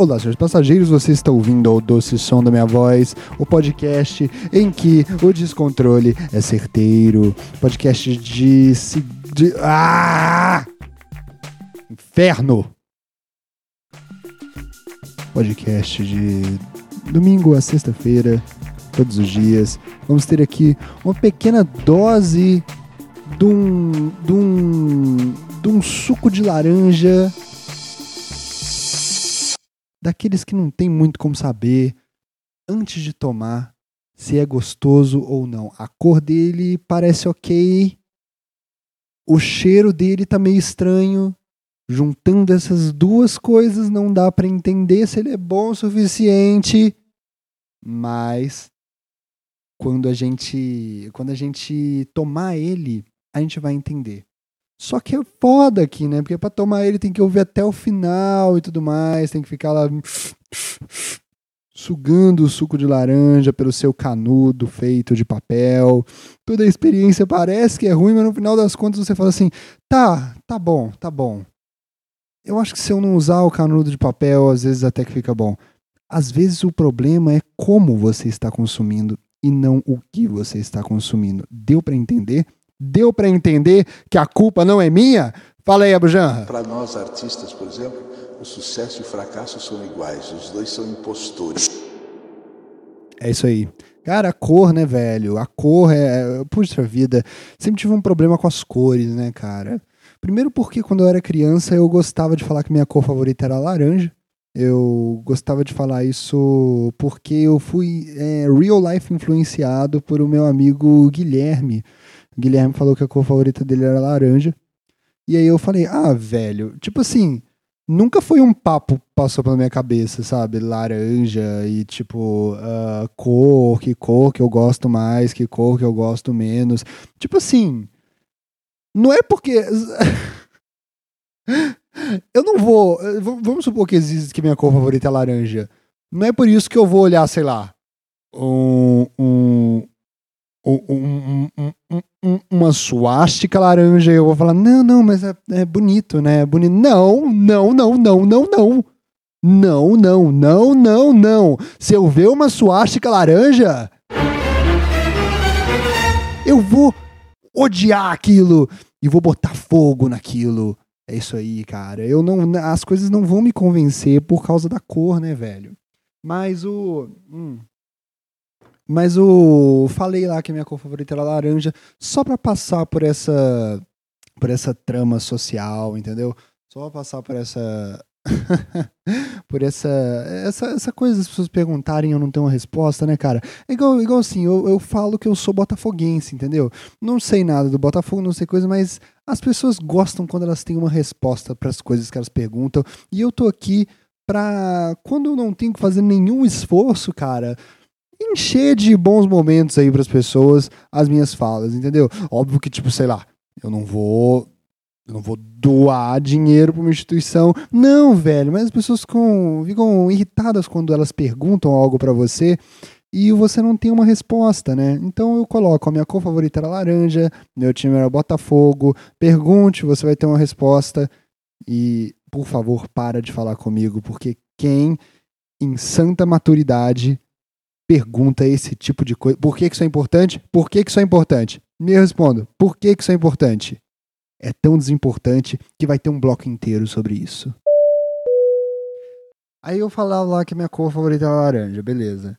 Olá, senhores passageiros, você está ouvindo o doce som da minha voz, o podcast em que o descontrole é certeiro. Podcast de. de ah! Inferno! Podcast de domingo a sexta-feira, todos os dias. Vamos ter aqui uma pequena dose de um, de um, de um suco de laranja daqueles que não tem muito como saber antes de tomar se é gostoso ou não. A cor dele parece ok, o cheiro dele tá meio estranho. Juntando essas duas coisas, não dá para entender se ele é bom o suficiente. Mas quando a gente, quando a gente tomar ele, a gente vai entender. Só que é foda aqui, né? Porque pra tomar ele tem que ouvir até o final e tudo mais, tem que ficar lá sugando o suco de laranja pelo seu canudo feito de papel. Toda a experiência parece que é ruim, mas no final das contas você fala assim: tá, tá bom, tá bom. Eu acho que se eu não usar o canudo de papel, às vezes até que fica bom. Às vezes o problema é como você está consumindo e não o que você está consumindo. Deu para entender? Deu para entender que a culpa não é minha? Fala aí, Abujanra. Para nós artistas, por exemplo, o sucesso e o fracasso são iguais, os dois são impostores. É isso aí. Cara, a cor, né, velho? A cor é. Puxa vida. Sempre tive um problema com as cores, né, cara? Primeiro porque quando eu era criança eu gostava de falar que minha cor favorita era laranja. Eu gostava de falar isso porque eu fui é, real life influenciado por o meu amigo Guilherme. Guilherme falou que a cor favorita dele era laranja. E aí eu falei, ah, velho, tipo assim, nunca foi um papo passou pela minha cabeça, sabe? Laranja e tipo, uh, cor, que cor que eu gosto mais, que cor que eu gosto menos. Tipo assim, não é porque. eu não vou. Vamos supor que existe que minha cor favorita é laranja. Não é por isso que eu vou olhar, sei lá, um, um, um, um, uma suástica laranja eu vou falar, não, não, mas é, é bonito, né? É bonito. Não, não, não, não, não, não. Não, não, não, não, não. Se eu ver uma suástica laranja, eu vou odiar aquilo e vou botar fogo naquilo. É isso aí, cara. Eu não, as coisas não vão me convencer por causa da cor, né, velho? Mas o, hum, mas o falei lá que a minha cor favorita era laranja, só para passar por essa por essa trama social, entendeu? Só pra passar por essa por essa, essa essa coisa das pessoas perguntarem eu não tenho uma resposta, né, cara? É igual, igual assim, eu, eu falo que eu sou botafoguense, entendeu? Não sei nada do Botafogo, não sei coisa, mas as pessoas gostam quando elas têm uma resposta para as coisas que elas perguntam. E eu tô aqui pra quando eu não tenho que fazer nenhum esforço, cara, encher de bons momentos aí para as pessoas as minhas falas, entendeu? Óbvio que tipo, sei lá, eu não vou eu não vou doar dinheiro para uma instituição. Não, velho, mas as pessoas ficam, ficam irritadas quando elas perguntam algo para você e você não tem uma resposta, né? Então eu coloco a minha cor favorita era laranja, meu time era Botafogo. Pergunte, você vai ter uma resposta. E, por favor, para de falar comigo, porque quem em santa maturidade pergunta esse tipo de coisa. Por que, que isso é importante? Por que, que isso é importante? Me respondo. Por que, que isso é importante? é tão desimportante que vai ter um bloco inteiro sobre isso. Aí eu falava lá que minha cor favorita era laranja, beleza.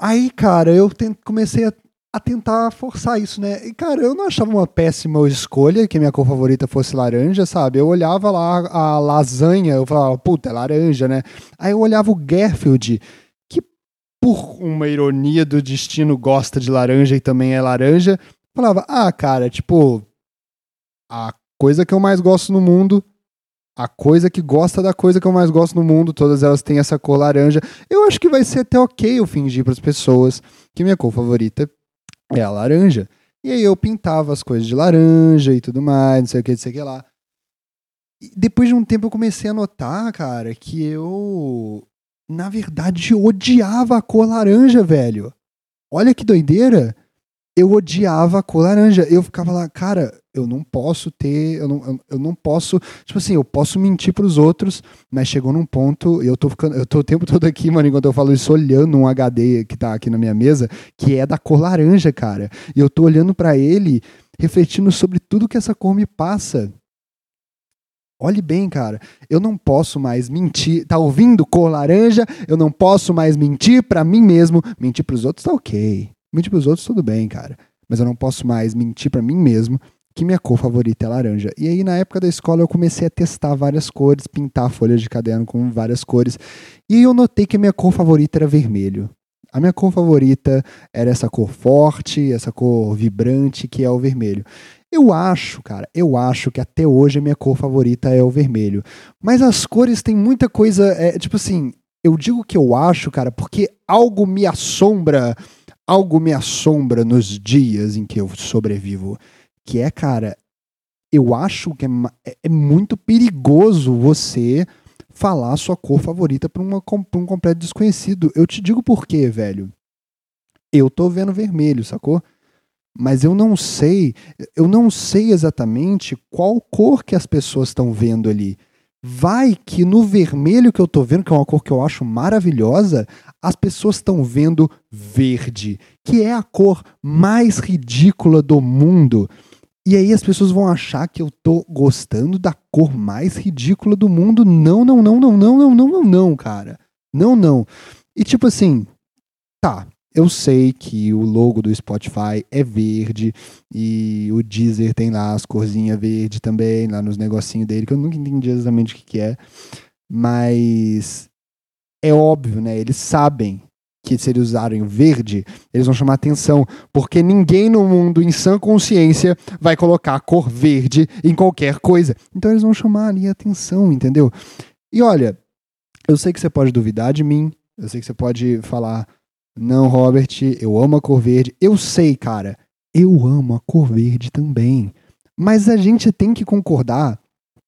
Aí, cara, eu comecei a, a, tentar forçar isso, né? E, cara, eu não achava uma péssima escolha que minha cor favorita fosse laranja, sabe? Eu olhava lá a lasanha, eu falava, puta, é laranja, né? Aí eu olhava o Garfield, por uma ironia do destino gosta de laranja e também é laranja. Falava, ah, cara, tipo, a coisa que eu mais gosto no mundo, a coisa que gosta da coisa que eu mais gosto no mundo, todas elas têm essa cor laranja. Eu acho que vai ser até ok eu fingir para as pessoas que minha cor favorita é a laranja. E aí eu pintava as coisas de laranja e tudo mais, não sei o que, não sei o que lá. E depois de um tempo eu comecei a notar, cara, que eu, na verdade, odiava a cor laranja, velho. Olha que doideira. Eu odiava a cor laranja. Eu ficava lá, cara, eu não posso ter, eu não, eu, eu não posso, tipo assim, eu posso mentir pros outros, mas chegou num ponto, eu tô ficando, eu tô o tempo todo aqui, mano, enquanto eu falo isso, olhando um HD que tá aqui na minha mesa, que é da cor laranja, cara. E eu tô olhando para ele, refletindo sobre tudo que essa cor me passa. Olhe bem, cara. Eu não posso mais mentir. Tá ouvindo cor laranja? Eu não posso mais mentir para mim mesmo. Mentir para os outros tá ok. Mentir para os outros tudo bem, cara. Mas eu não posso mais mentir para mim mesmo que minha cor favorita é laranja. E aí na época da escola eu comecei a testar várias cores, pintar folhas de caderno com várias cores. E eu notei que a minha cor favorita era vermelho. A minha cor favorita era essa cor forte, essa cor vibrante que é o vermelho. Eu acho, cara, eu acho que até hoje a minha cor favorita é o vermelho. Mas as cores têm muita coisa. É, tipo assim, eu digo que eu acho, cara, porque algo me assombra. Algo me assombra nos dias em que eu sobrevivo. Que é, cara, eu acho que é, é, é muito perigoso você falar sua cor favorita para um completo desconhecido. Eu te digo por quê, velho. Eu tô vendo vermelho, sacou? Mas eu não sei, eu não sei exatamente qual cor que as pessoas estão vendo ali. Vai que no vermelho que eu tô vendo, que é uma cor que eu acho maravilhosa, as pessoas estão vendo verde, que é a cor mais ridícula do mundo. E aí as pessoas vão achar que eu tô gostando da cor mais ridícula do mundo. Não, não, não, não, não, não, não, não, não, cara. Não, não. E tipo assim, tá, eu sei que o logo do Spotify é verde e o Deezer tem lá as corzinhas verde também, lá nos negocinhos dele, que eu nunca entendi exatamente o que, que é. Mas é óbvio, né? Eles sabem que se eles usarem o verde, eles vão chamar atenção, porque ninguém no mundo em sã consciência vai colocar a cor verde em qualquer coisa. Então eles vão chamar ali a atenção, entendeu? E olha, eu sei que você pode duvidar de mim, eu sei que você pode falar, não, Robert, eu amo a cor verde. Eu sei, cara, eu amo a cor verde também. Mas a gente tem que concordar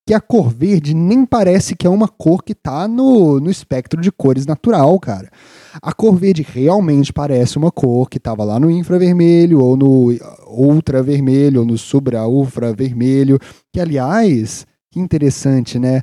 que a cor verde nem parece que é uma cor que tá no, no espectro de cores natural, cara. A cor verde realmente parece uma cor que tava lá no infravermelho, ou no ultravermelho, ou no subra-ultravermelho. Que, aliás, que interessante, né?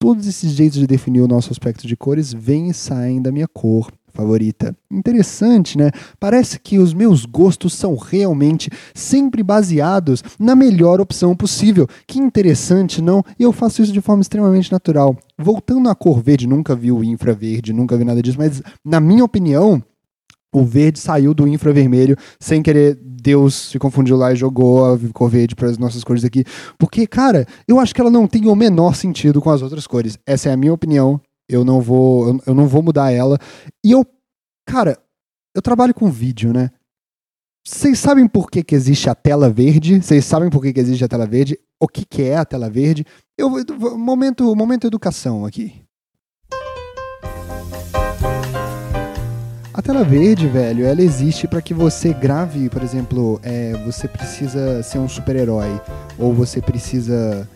Todos esses jeitos de definir o nosso aspecto de cores vêm e saem da minha cor favorita. Interessante, né? Parece que os meus gostos são realmente sempre baseados na melhor opção possível. Que interessante, não? E eu faço isso de forma extremamente natural. Voltando à cor verde, nunca vi o infraverde, nunca vi nada disso, mas na minha opinião, o verde saiu do infravermelho sem querer. Deus se confundiu lá e jogou a cor verde para as nossas cores aqui. Porque, cara, eu acho que ela não tem o menor sentido com as outras cores. Essa é a minha opinião eu não vou, eu, não vou mudar ela. E eu, cara, eu trabalho com vídeo, né? Vocês sabem por que, que existe a tela verde? Vocês sabem por que, que existe a tela verde? O que, que é a tela verde? Eu momento, momento educação aqui. A tela verde, velho, ela existe para que você grave, por exemplo, é, você precisa ser um super-herói ou você precisa,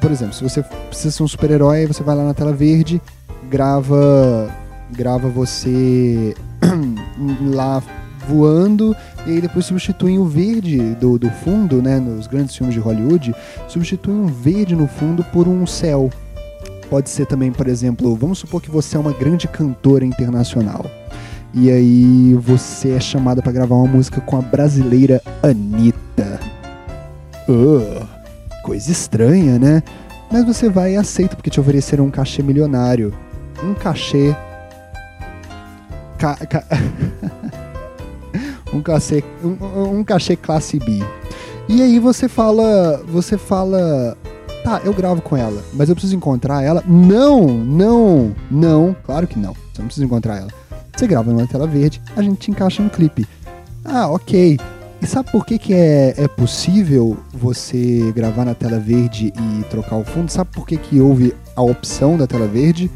por exemplo, se você precisa ser um super-herói, você vai lá na tela verde grava grava você lá voando e aí depois substituem o verde do, do fundo, né, nos grandes filmes de Hollywood, substituem um verde no fundo por um céu. Pode ser também, por exemplo, vamos supor que você é uma grande cantora internacional. E aí você é chamada para gravar uma música com a brasileira Anitta. Uh, coisa estranha, né? Mas você vai e aceita porque te ofereceram um cachê milionário um cachê. Ca, ca, um cachê. Um, um cachê classe B. E aí você fala. Você fala. Tá, eu gravo com ela, mas eu preciso encontrar ela. Não, não, não. Claro que não. Você não precisa encontrar ela. Você grava numa tela verde, a gente te encaixa no clipe. Ah, ok. E sabe por que, que é, é possível você gravar na tela verde e trocar o fundo? Sabe por que, que houve a opção da tela verde?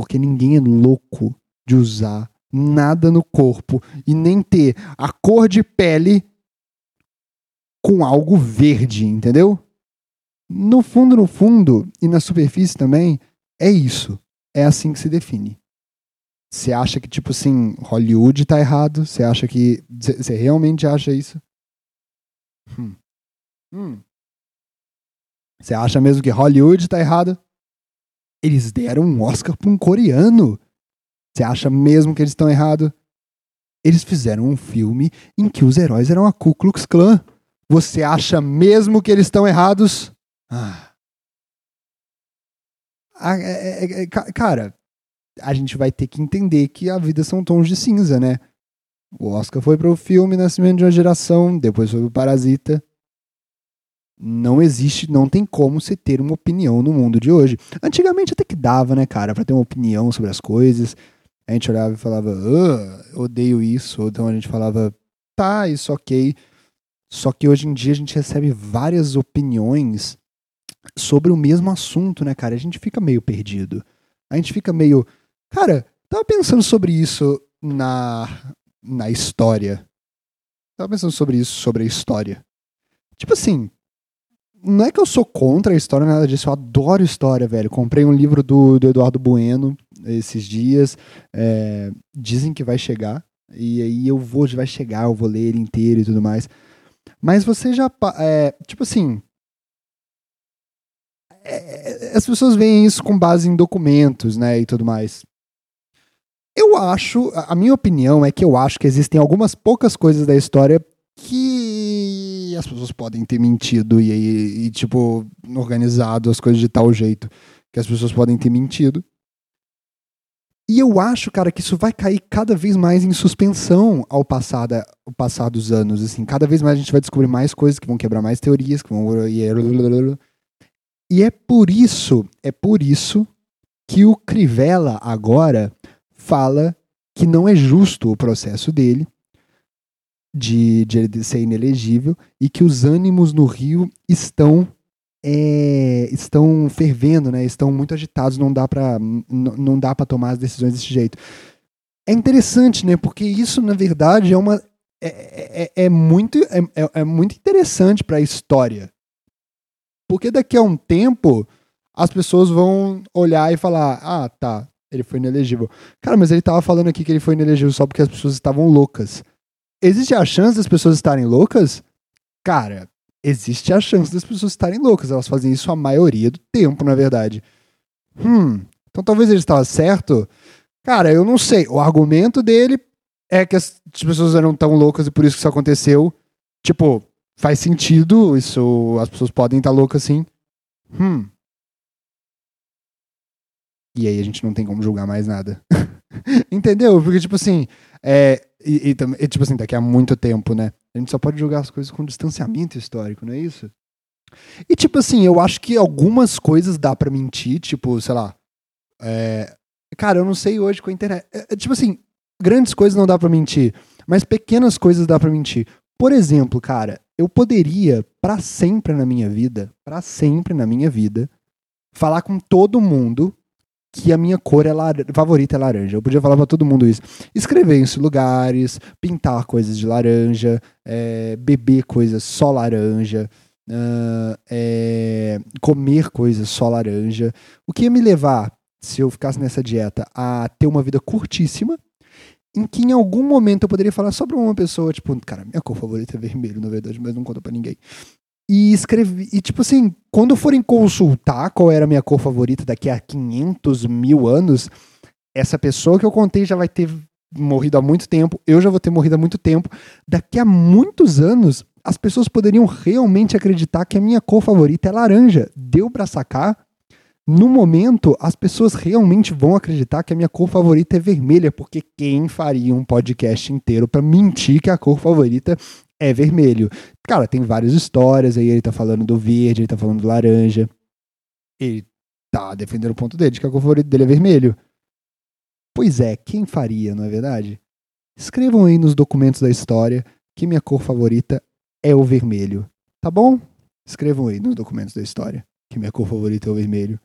Porque ninguém é louco de usar nada no corpo e nem ter a cor de pele com algo verde, entendeu? No fundo, no fundo, e na superfície também, é isso. É assim que se define. Você acha que, tipo assim, Hollywood tá errado? Você acha que. Você realmente acha isso? Hum. Hum. Você acha mesmo que Hollywood tá errado? Eles deram um Oscar pra um coreano. Você acha mesmo que eles estão errados? Eles fizeram um filme em que os heróis eram a Ku Klux Klan. Você acha mesmo que eles estão errados? Ah. Ah, é, é, é, cara, a gente vai ter que entender que a vida são tons de cinza, né? O Oscar foi para o filme Nascimento de uma Geração, depois foi o Parasita. Não existe, não tem como você ter uma opinião no mundo de hoje. Antigamente até que dava, né, cara, para ter uma opinião sobre as coisas. A gente olhava e falava, ah, odeio isso. Ou então a gente falava, tá, isso ok. Só que hoje em dia a gente recebe várias opiniões sobre o mesmo assunto, né, cara? A gente fica meio perdido. A gente fica meio. Cara, tava pensando sobre isso na, na história. Tava pensando sobre isso, sobre a história. Tipo assim, não é que eu sou contra a história, nada disso. Eu adoro história, velho. Comprei um livro do, do Eduardo Bueno esses dias. É, dizem que vai chegar. E aí eu vou, vai chegar, eu vou ler inteiro e tudo mais. Mas você já. É, tipo assim. É, as pessoas veem isso com base em documentos, né? E tudo mais. Eu acho. A minha opinião é que eu acho que existem algumas poucas coisas da história que as pessoas podem ter mentido e, e, e tipo, organizado as coisas de tal jeito que as pessoas podem ter mentido. E eu acho, cara, que isso vai cair cada vez mais em suspensão ao passar, da, ao passar dos anos. Assim, cada vez mais a gente vai descobrir mais coisas que vão quebrar mais teorias, que vão. E é por isso, é por isso que o Crivella agora fala que não é justo o processo dele de, de ser inelegível e que os ânimos no Rio estão é, estão fervendo, né? Estão muito agitados, não dá para não dá para tomar as decisões desse jeito. É interessante, né? Porque isso na verdade é uma é, é, é muito é, é, é muito interessante para a história. Porque daqui a um tempo as pessoas vão olhar e falar: "Ah, tá, ele foi inelegível". Cara, mas ele tava falando aqui que ele foi inelegível só porque as pessoas estavam loucas. Existe a chance das pessoas estarem loucas? Cara, existe a chance das pessoas estarem loucas. Elas fazem isso a maioria do tempo, na verdade. Hum, então talvez ele estava certo. Cara, eu não sei. O argumento dele é que as pessoas eram tão loucas e por isso que isso aconteceu. Tipo, faz sentido. Isso, as pessoas podem estar loucas assim. Hum. E aí a gente não tem como julgar mais nada. Entendeu? Porque, tipo assim, é, e, e, e, tipo assim, daqui a muito tempo, né? A gente só pode julgar as coisas com distanciamento histórico, não é isso? E tipo assim, eu acho que algumas coisas dá para mentir, tipo, sei lá. É... Cara, eu não sei hoje com a internet. É, é tipo assim, grandes coisas não dá para mentir, mas pequenas coisas dá para mentir. Por exemplo, cara, eu poderia para sempre na minha vida, para sempre na minha vida, falar com todo mundo que a minha cor é favorita é laranja. Eu podia falar pra todo mundo isso. Escrever em lugares, pintar coisas de laranja, é, beber coisas só laranja, uh, é, comer coisas só laranja. O que ia me levar, se eu ficasse nessa dieta, a ter uma vida curtíssima, em que em algum momento eu poderia falar só pra uma pessoa, tipo, cara, minha cor favorita é vermelho, na verdade, mas não conta pra ninguém. E escrevi. E, tipo assim, quando forem consultar qual era a minha cor favorita daqui a 500 mil anos, essa pessoa que eu contei já vai ter morrido há muito tempo, eu já vou ter morrido há muito tempo. Daqui a muitos anos, as pessoas poderiam realmente acreditar que a minha cor favorita é laranja. Deu para sacar? No momento, as pessoas realmente vão acreditar que a minha cor favorita é vermelha, porque quem faria um podcast inteiro para mentir que a cor favorita é vermelho. Cara, tem várias histórias aí, ele tá falando do verde, ele tá falando do laranja. Ele tá defendendo o ponto dele, de que a cor favorita dele é vermelho. Pois é, quem faria, não é verdade? Escrevam aí nos documentos da história que minha cor favorita é o vermelho. Tá bom? Escrevam aí nos documentos da história que minha cor favorita é o vermelho.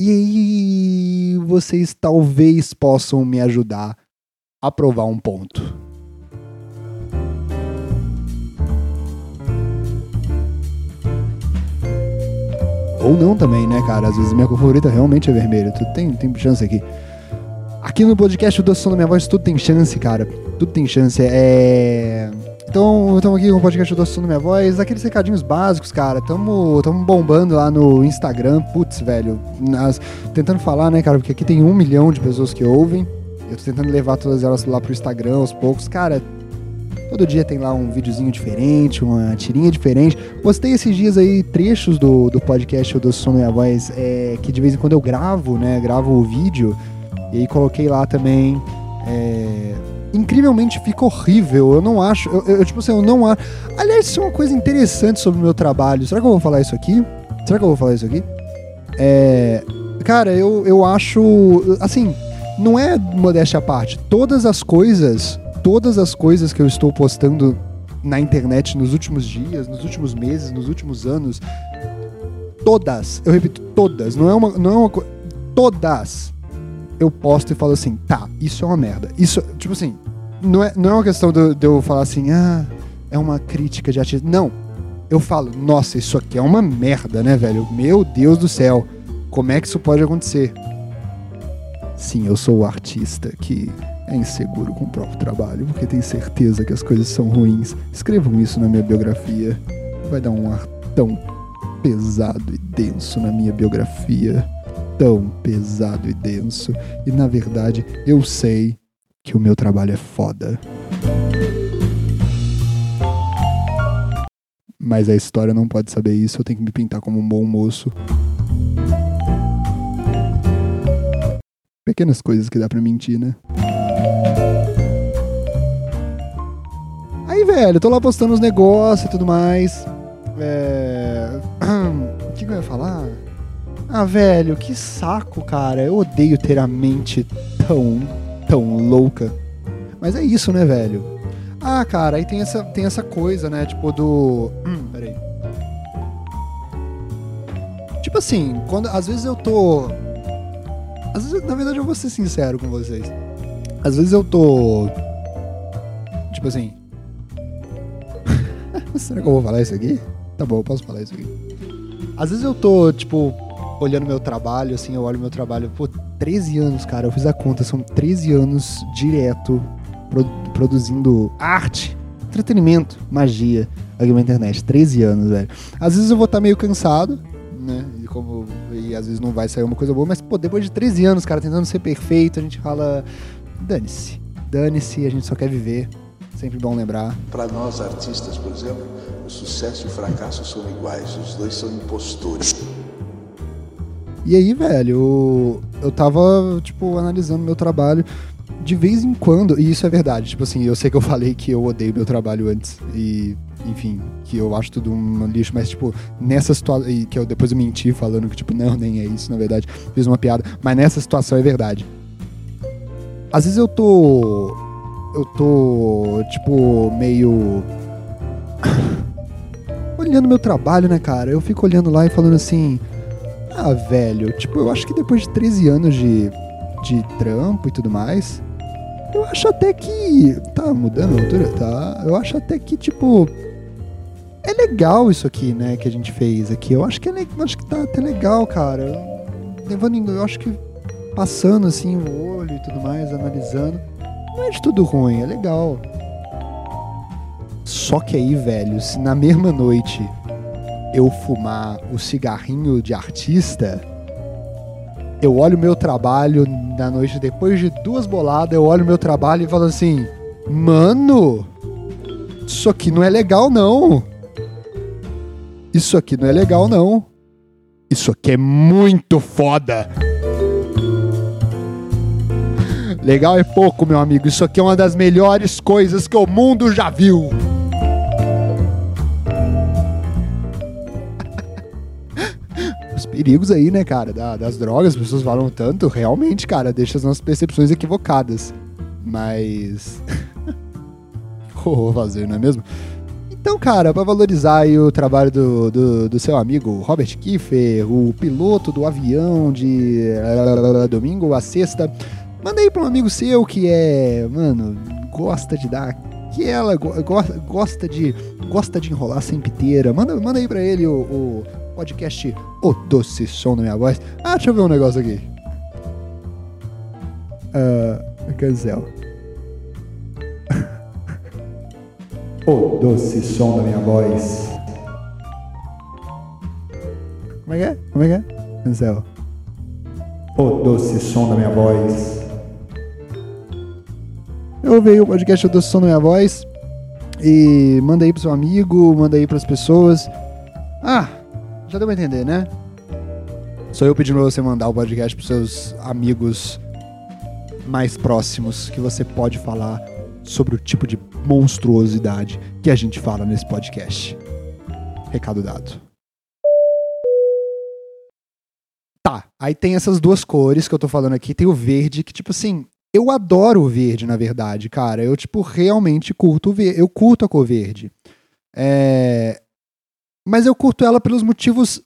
E aí vocês talvez possam me ajudar a provar um ponto. Ou não também, né, cara? Às vezes minha cor favorita realmente é vermelho. Tudo tem, tem chance aqui. Aqui no podcast o Doce Som da Minha Voz, tudo tem chance, cara. Tudo tem chance. É. Então, estamos aqui com o podcast do Som da Minha Voz. Aqueles recadinhos básicos, cara. Tamo, tamo bombando lá no Instagram. Putz, velho. Nas, tentando falar, né, cara? Porque aqui tem um milhão de pessoas que ouvem. Eu tô tentando levar todas elas lá pro Instagram aos poucos. Cara, todo dia tem lá um videozinho diferente, uma tirinha diferente. Postei esses dias aí trechos do, do podcast do Som da Minha Voz, é, que de vez em quando eu gravo, né? Gravo o vídeo. E aí coloquei lá também. É, incrivelmente fica horrível. Eu não acho. Eu, eu, tipo assim, eu não acho. Aliás, isso é uma coisa interessante sobre o meu trabalho. Será que eu vou falar isso aqui? Será que eu vou falar isso aqui? É. Cara, eu, eu acho. Assim, não é modéstia à parte. Todas as coisas. Todas as coisas que eu estou postando na internet nos últimos dias, nos últimos meses, nos últimos anos. Todas, eu repito, todas, não é uma, não é uma todas eu posto e falo assim, tá, isso é uma merda. Isso, tipo assim, não é, não é uma questão de, de eu falar assim, ah, é uma crítica de artista. Não. Eu falo, nossa, isso aqui é uma merda, né, velho? Meu Deus do céu. Como é que isso pode acontecer? Sim, eu sou o artista que é inseguro com o próprio trabalho, porque tem certeza que as coisas são ruins. Escrevam isso na minha biografia. Vai dar um ar tão pesado e denso na minha biografia tão pesado e denso. E na verdade, eu sei que o meu trabalho é foda. Mas a história não pode saber isso, eu tenho que me pintar como um bom moço. Pequenas coisas que dá pra mentir, né? Velho, tô lá postando os negócios e tudo mais. É... O que, que eu ia falar? Ah, velho, que saco, cara. Eu odeio ter a mente tão, tão louca. Mas é isso, né, velho? Ah, cara, aí tem essa, tem essa coisa, né? Tipo, do. Hum, peraí. Tipo assim, quando. Às vezes eu tô. Às vezes, na verdade, eu vou ser sincero com vocês. Às vezes eu tô. Tipo assim. Será que eu vou falar isso aqui? Tá bom, eu posso falar isso aqui. Às vezes eu tô, tipo, olhando meu trabalho, assim, eu olho meu trabalho, pô, 13 anos, cara, eu fiz a conta, são 13 anos direto pro, produzindo arte, entretenimento, magia aqui na internet. 13 anos, velho. Às vezes eu vou estar tá meio cansado, né? E, como, e às vezes não vai sair uma coisa boa, mas, pô, depois de 13 anos, cara, tentando ser perfeito, a gente fala, dane-se, dane-se, a gente só quer viver. Sempre bom lembrar. Para nós artistas, por exemplo, o sucesso e o fracasso são iguais, os dois são impostores. E aí, velho, eu, eu tava, tipo, analisando meu trabalho de vez em quando, e isso é verdade, tipo assim, eu sei que eu falei que eu odeio meu trabalho antes, e, enfim, que eu acho tudo um lixo, mas, tipo, nessa situação, e que eu depois eu menti falando que, tipo, não, nem é isso, na verdade, fiz uma piada, mas nessa situação é verdade. Às vezes eu tô. Eu tô, tipo, meio. olhando meu trabalho, né, cara? Eu fico olhando lá e falando assim. Ah, velho, tipo, eu acho que depois de 13 anos de, de trampo e tudo mais, eu acho até que. Tá mudando a altura? Tá. Eu acho até que, tipo. É legal isso aqui, né, que a gente fez aqui. Eu acho que, é, acho que tá até legal, cara. Levando em, eu acho que passando assim o olho e tudo mais, analisando. Não é de tudo ruim, é legal. Só que aí, velho, se na mesma noite eu fumar o cigarrinho de artista, eu olho meu trabalho na noite depois de duas boladas, eu olho meu trabalho e falo assim: "Mano, isso aqui não é legal não. Isso aqui não é legal não. Isso aqui é muito foda." Legal é pouco, meu amigo. Isso aqui é uma das melhores coisas que o mundo já viu. perigos aí, né, cara, da, das drogas, as pessoas falam tanto, realmente, cara, deixa as nossas percepções equivocadas. Mas. vou fazer, não é mesmo? Então, cara, para valorizar o trabalho do, do, do, seu amigo Robert Kiefer, o piloto do avião de domingo a sexta, manda aí pra um amigo seu que é, mano, gosta de dar que ela gosta de gosta de enrolar sempre inteira. Manda, manda aí pra ele o, o podcast O Doce Som da Minha Voz. Ah, deixa eu ver um negócio aqui. Uh, cancel. O doce som da minha voz. Como é que é? Como é que é? Ansel. O doce som da minha voz. Eu ouvi o podcast O Doce Som da Minha Voz. E manda aí pro seu amigo, manda aí pras pessoas. Ah, já deu pra entender, né? Sou eu pedindo pra você mandar o podcast pros seus amigos mais próximos que você pode falar sobre o tipo de monstruosidade que a gente fala nesse podcast. Recado dado. Tá, aí tem essas duas cores que eu tô falando aqui. Tem o verde, que, tipo assim, eu adoro o verde, na verdade, cara. Eu, tipo, realmente curto o verde. Eu curto a cor verde. É... Mas eu curto ela pelos motivos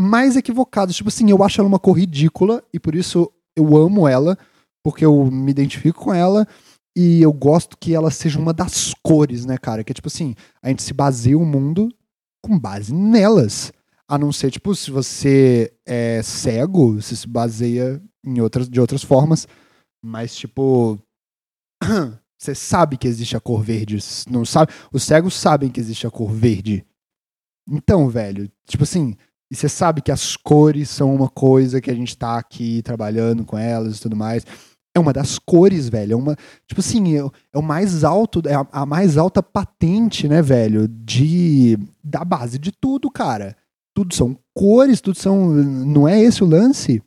mais equivocados. Tipo assim, eu acho ela uma cor ridícula e por isso eu amo ela, porque eu me identifico com ela e eu gosto que ela seja uma das cores, né, cara? Que é tipo assim, a gente se baseia o mundo com base nelas. A não ser, tipo, se você é cego, você se baseia em outras, de outras formas. Mas, tipo. Você sabe que existe a cor verde. Não sabe? Os cegos sabem que existe a cor verde. Então, velho, tipo assim, você sabe que as cores são uma coisa que a gente tá aqui trabalhando com elas e tudo mais. É uma das cores, velho. É uma. Tipo assim, é, é o mais alto, é a, a mais alta patente, né, velho? De. Da base de tudo, cara tudo são cores, tudo são. Não é esse o lance?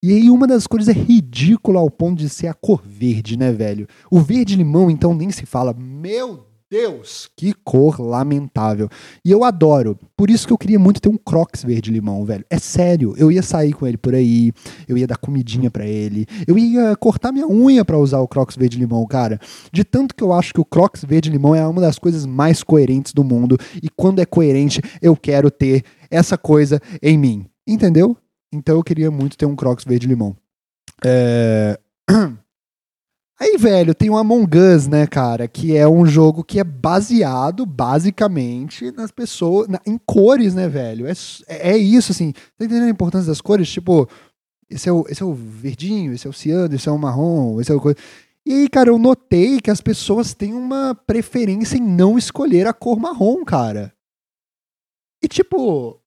E aí uma das cores é ridícula ao ponto de ser a cor verde, né, velho? O verde limão, então, nem se fala. Meu Deus, que cor lamentável. E eu adoro. Por isso que eu queria muito ter um Crocs verde limão, velho. É sério, eu ia sair com ele por aí, eu ia dar comidinha para ele, eu ia cortar minha unha para usar o Crocs verde limão, cara. De tanto que eu acho que o Crocs verde limão é uma das coisas mais coerentes do mundo e quando é coerente, eu quero ter essa coisa em mim. Entendeu? Então eu queria muito ter um Crocs verde limão. É... Aí, velho, tem o Among Us, né, cara? Que é um jogo que é baseado, basicamente, nas pessoas. Na, em cores, né, velho? É, é isso, assim. Tá entendendo a importância das cores? Tipo, esse é o, esse é o verdinho, esse é o ciano, esse é o marrom, esse é o. E aí, cara, eu notei que as pessoas têm uma preferência em não escolher a cor marrom, cara. E tipo,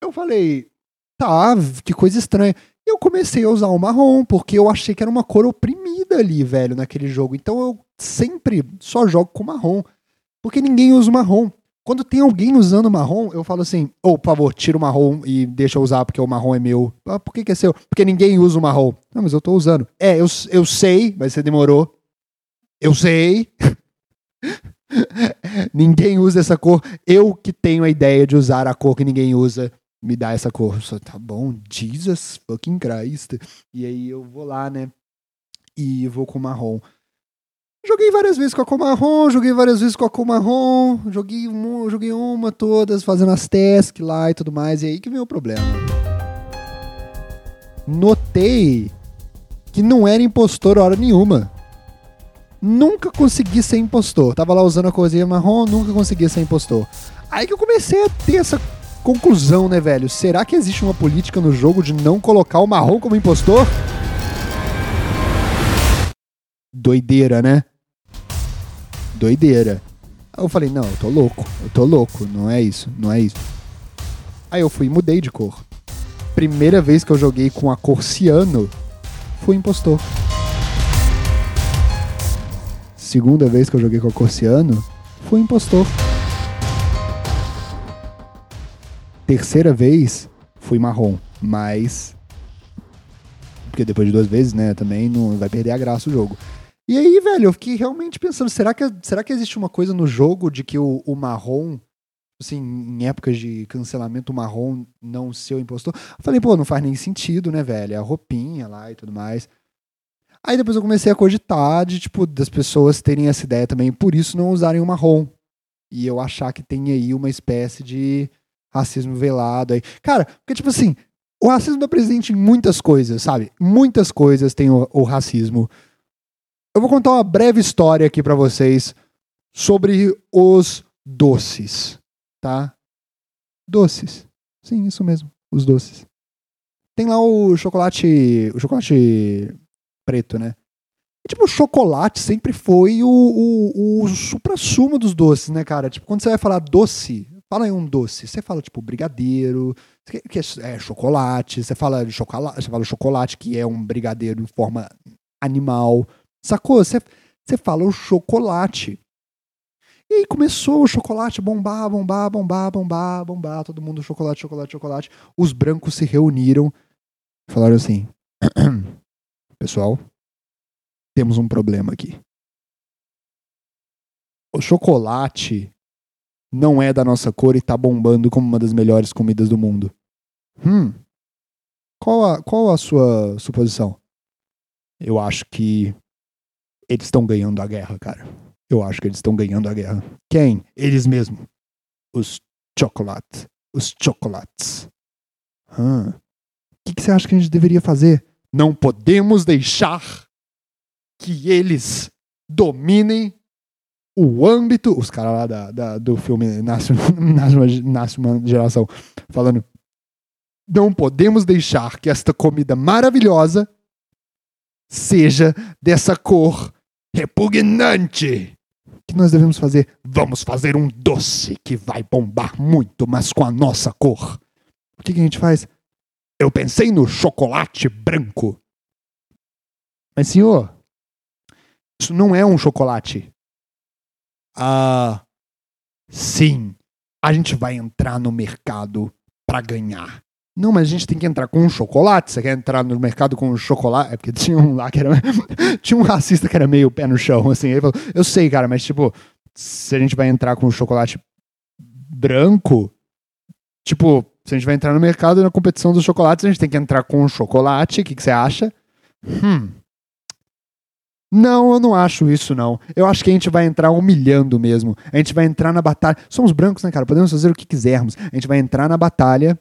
eu falei, tá, que coisa estranha. E eu comecei a usar o marrom, porque eu achei que era uma cor oprimida ali, velho, naquele jogo. Então eu sempre só jogo com marrom. Porque ninguém usa o marrom. Quando tem alguém usando marrom, eu falo assim: ô, oh, por favor, tira o marrom e deixa eu usar porque o marrom é meu. Ah, por que, que é seu? Porque ninguém usa o marrom. Não, mas eu tô usando. É, eu, eu sei, mas você demorou. Eu sei. ninguém usa essa cor. Eu que tenho a ideia de usar a cor que ninguém usa me dá essa cor. Só, tá bom, Jesus fucking Christ. E aí eu vou lá, né? E vou com marrom. Joguei várias vezes com a cor marrom, joguei várias vezes com a cor marrom, joguei, uma, joguei uma, todas, fazendo as tasks lá e tudo mais. E aí que veio o problema. Notei que não era impostor hora nenhuma. Nunca consegui ser impostor. Tava lá usando a corzinha marrom, nunca consegui ser impostor. Aí que eu comecei a ter essa Conclusão, né, velho? Será que existe uma política no jogo de não colocar o marrom como impostor? Doideira, né? Doideira. Aí eu falei, não, eu tô louco, eu tô louco, não é isso, não é isso. Aí eu fui e mudei de cor. Primeira vez que eu joguei com a cor ciano, fui impostor. Segunda vez que eu joguei com a cor ciano, fui impostor. Terceira vez fui marrom, mas. Porque depois de duas vezes, né, também não vai perder a graça o jogo. E aí, velho, eu fiquei realmente pensando, será que, será que existe uma coisa no jogo de que o, o marrom, assim, em épocas de cancelamento, o marrom não ser o impostor? Eu falei, pô, não faz nem sentido, né, velho? É a roupinha lá e tudo mais. Aí depois eu comecei a cogitar de, tipo, das pessoas terem essa ideia também, por isso não usarem o marrom. E eu achar que tem aí uma espécie de racismo velado aí. Cara, porque tipo assim, o racismo é presente em muitas coisas, sabe? Muitas coisas tem o, o racismo. Eu vou contar uma breve história aqui para vocês sobre os doces, tá? Doces. Sim, isso mesmo, os doces. Tem lá o chocolate, o chocolate preto, né? Tipo, o chocolate sempre foi o, o, o supra-sumo dos doces, né, cara? Tipo, quando você vai falar doce, fala aí um doce. Você fala, tipo, brigadeiro, que é, é chocolate. Você fala chocolate, você fala chocolate, que é um brigadeiro em forma animal. Sacou? Você, você fala o chocolate. E aí começou o chocolate bombar, bombar, bombar, bombar, bombar. Todo mundo chocolate, chocolate, chocolate. Os brancos se reuniram e falaram assim: Pessoal, temos um problema aqui. O chocolate não é da nossa cor e tá bombando como uma das melhores comidas do mundo. Hum. Qual a, qual a sua suposição? Eu acho que eles estão ganhando a guerra, cara. Eu acho que eles estão ganhando a guerra. Quem? Eles mesmos. Os chocolates. Os chocolates. Hum. O que, que você acha que a gente deveria fazer? Não podemos deixar que eles dominem o âmbito. Os caras lá da, da, do filme Nasce, Nasce, uma Geração falando. Não podemos deixar que esta comida maravilhosa seja dessa cor repugnante. O que nós devemos fazer? Vamos fazer um doce que vai bombar muito, mas com a nossa cor. O que, que a gente faz? Eu pensei no chocolate branco. Mas, senhor, isso não é um chocolate. Ah, sim. A gente vai entrar no mercado para ganhar. Não, mas a gente tem que entrar com um chocolate. Você quer entrar no mercado com um chocolate? É porque tinha um lá que era. tinha um racista que era meio pé no chão, assim. Ele falou: Eu sei, cara, mas tipo, se a gente vai entrar com um chocolate branco, tipo, se a gente vai entrar no mercado na competição dos chocolates, a gente tem que entrar com um chocolate. O que, que você acha? Hum. Não, eu não acho isso, não. Eu acho que a gente vai entrar humilhando mesmo. A gente vai entrar na batalha. Somos brancos, né, cara? Podemos fazer o que quisermos. A gente vai entrar na batalha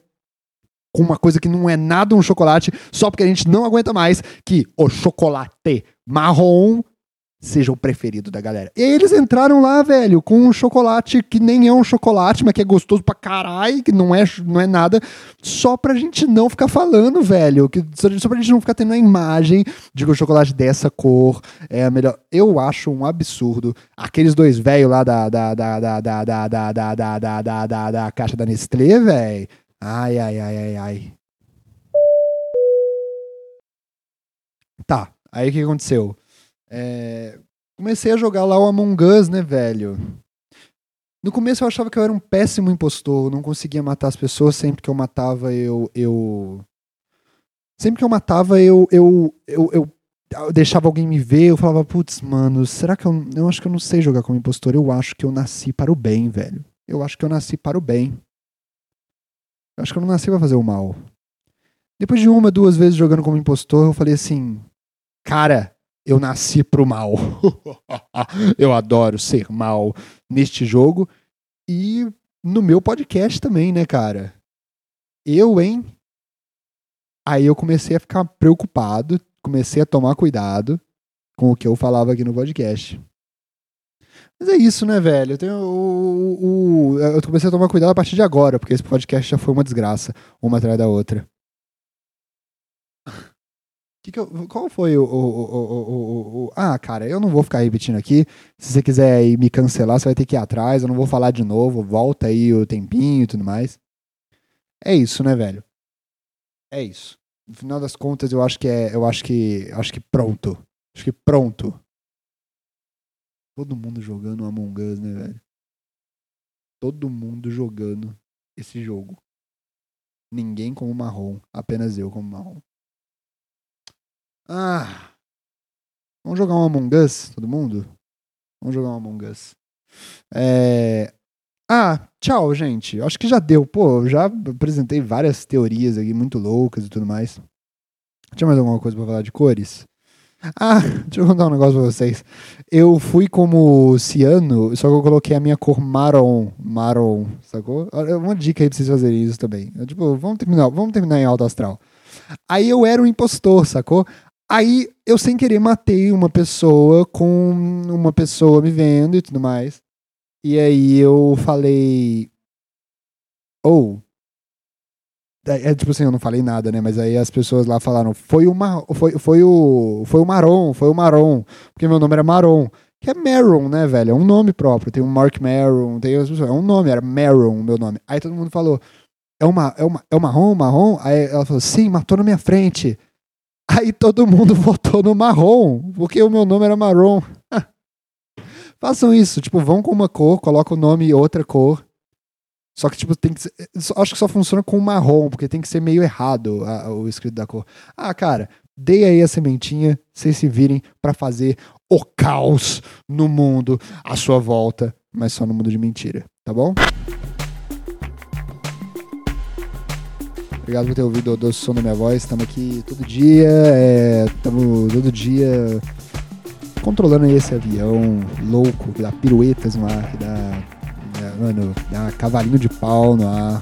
com uma coisa que não é nada um chocolate, só porque a gente não aguenta mais que o chocolate marrom seja o preferido da galera. E eles entraram lá, velho, com um chocolate que nem é um chocolate, mas que é gostoso pra caralho, que não é, não é nada, só pra gente não ficar falando, velho, que, só pra gente não ficar tendo a imagem de que o chocolate dessa cor é a melhor. Eu acho um absurdo. Aqueles dois velhos lá da, da, da, da, da, da, da, da, da, da, da, da, da caixa da Nestlé, velho Ai, ai, ai, ai, ai. Tá, aí o que aconteceu? É... Comecei a jogar lá o Among Us, né, velho? No começo eu achava que eu era um péssimo impostor, não conseguia matar as pessoas, sempre que eu matava eu. eu... Sempre que eu matava eu, eu, eu, eu, eu deixava alguém me ver, eu falava, putz, mano, será que eu. Eu acho que eu não sei jogar como impostor, eu acho que eu nasci para o bem, velho. Eu acho que eu nasci para o bem. Eu acho que eu não nasci pra fazer o mal. Depois de uma, duas vezes jogando como impostor, eu falei assim: Cara, eu nasci pro mal. eu adoro ser mal neste jogo. E no meu podcast também, né, cara? Eu, hein? Aí eu comecei a ficar preocupado, comecei a tomar cuidado com o que eu falava aqui no podcast. Mas é isso, né, velho? Eu, tenho, o, o, eu comecei a tomar cuidado a partir de agora, porque esse podcast já foi uma desgraça, uma atrás da outra. Que que eu, qual foi o, o, Ah, cara, eu não vou ficar repetindo aqui. Se você quiser me cancelar, você vai ter que ir atrás. Eu não vou falar de novo. Volta aí o tempinho e tudo mais. É isso, né, velho? É isso. No final das contas, eu acho que é. Eu acho que. Acho que pronto. Acho que pronto. Todo mundo jogando Among Us, né, velho? Todo mundo jogando esse jogo. Ninguém como marrom, apenas eu como marrom. Ah! Vamos jogar um Among Us, todo mundo? Vamos jogar um Among Us. É... Ah, tchau, gente. Acho que já deu. Pô, já apresentei várias teorias aqui muito loucas e tudo mais. Tinha mais alguma coisa pra falar de cores? Ah, deixa eu contar um negócio pra vocês. Eu fui como ciano, só que eu coloquei a minha cor marrom. Marrom, sacou? Uma dica aí pra vocês fazerem isso também. Eu, tipo, vamos terminar, vamos terminar em alto astral. Aí eu era um impostor, sacou? Aí eu sem querer matei uma pessoa com uma pessoa me vendo e tudo mais. E aí eu falei. Ou. Oh, é, é, tipo assim, eu não falei nada, né? Mas aí as pessoas lá falaram, foi o, Mar, foi, foi o, foi o Maron, foi o Maron, porque meu nome era Maron. Que é Maron, né, velho? É um nome próprio. Tem o Mark Maron, tem as pessoas. É um nome, era Maron o meu nome. Aí todo mundo falou, é uma, é uma, é o marrom, marrom? Aí ela falou, sim, matou na minha frente. Aí todo mundo votou no marrom, porque o meu nome era marrom. Façam isso, tipo, vão com uma cor, coloca o nome e outra cor. Só que, tipo, tem que ser, Acho que só funciona com marrom, porque tem que ser meio errado a, o escrito da cor. Ah, cara, dei aí a sementinha, vocês se virem para fazer o caos no mundo à sua volta, mas só no mundo de mentira, tá bom? Obrigado por ter ouvido o doce som da minha voz. Estamos aqui todo dia, estamos é, todo dia controlando esse avião louco que dá piruetas no ar, que dá, mano, dá cavalinho de pau no ar.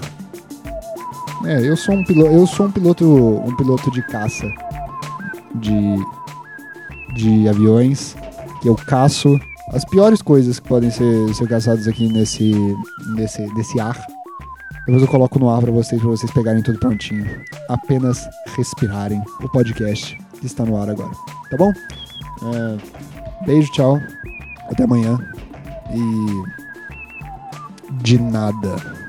É, eu sou um piloto, eu sou um piloto, um piloto de caça de de aviões que eu caço as piores coisas que podem ser, ser caçadas aqui nesse nesse desse ar depois eu coloco no ar pra vocês, pra vocês pegarem tudo prontinho. Apenas respirarem o podcast que está no ar agora. Tá bom? É, beijo, tchau. Até amanhã. E. De nada.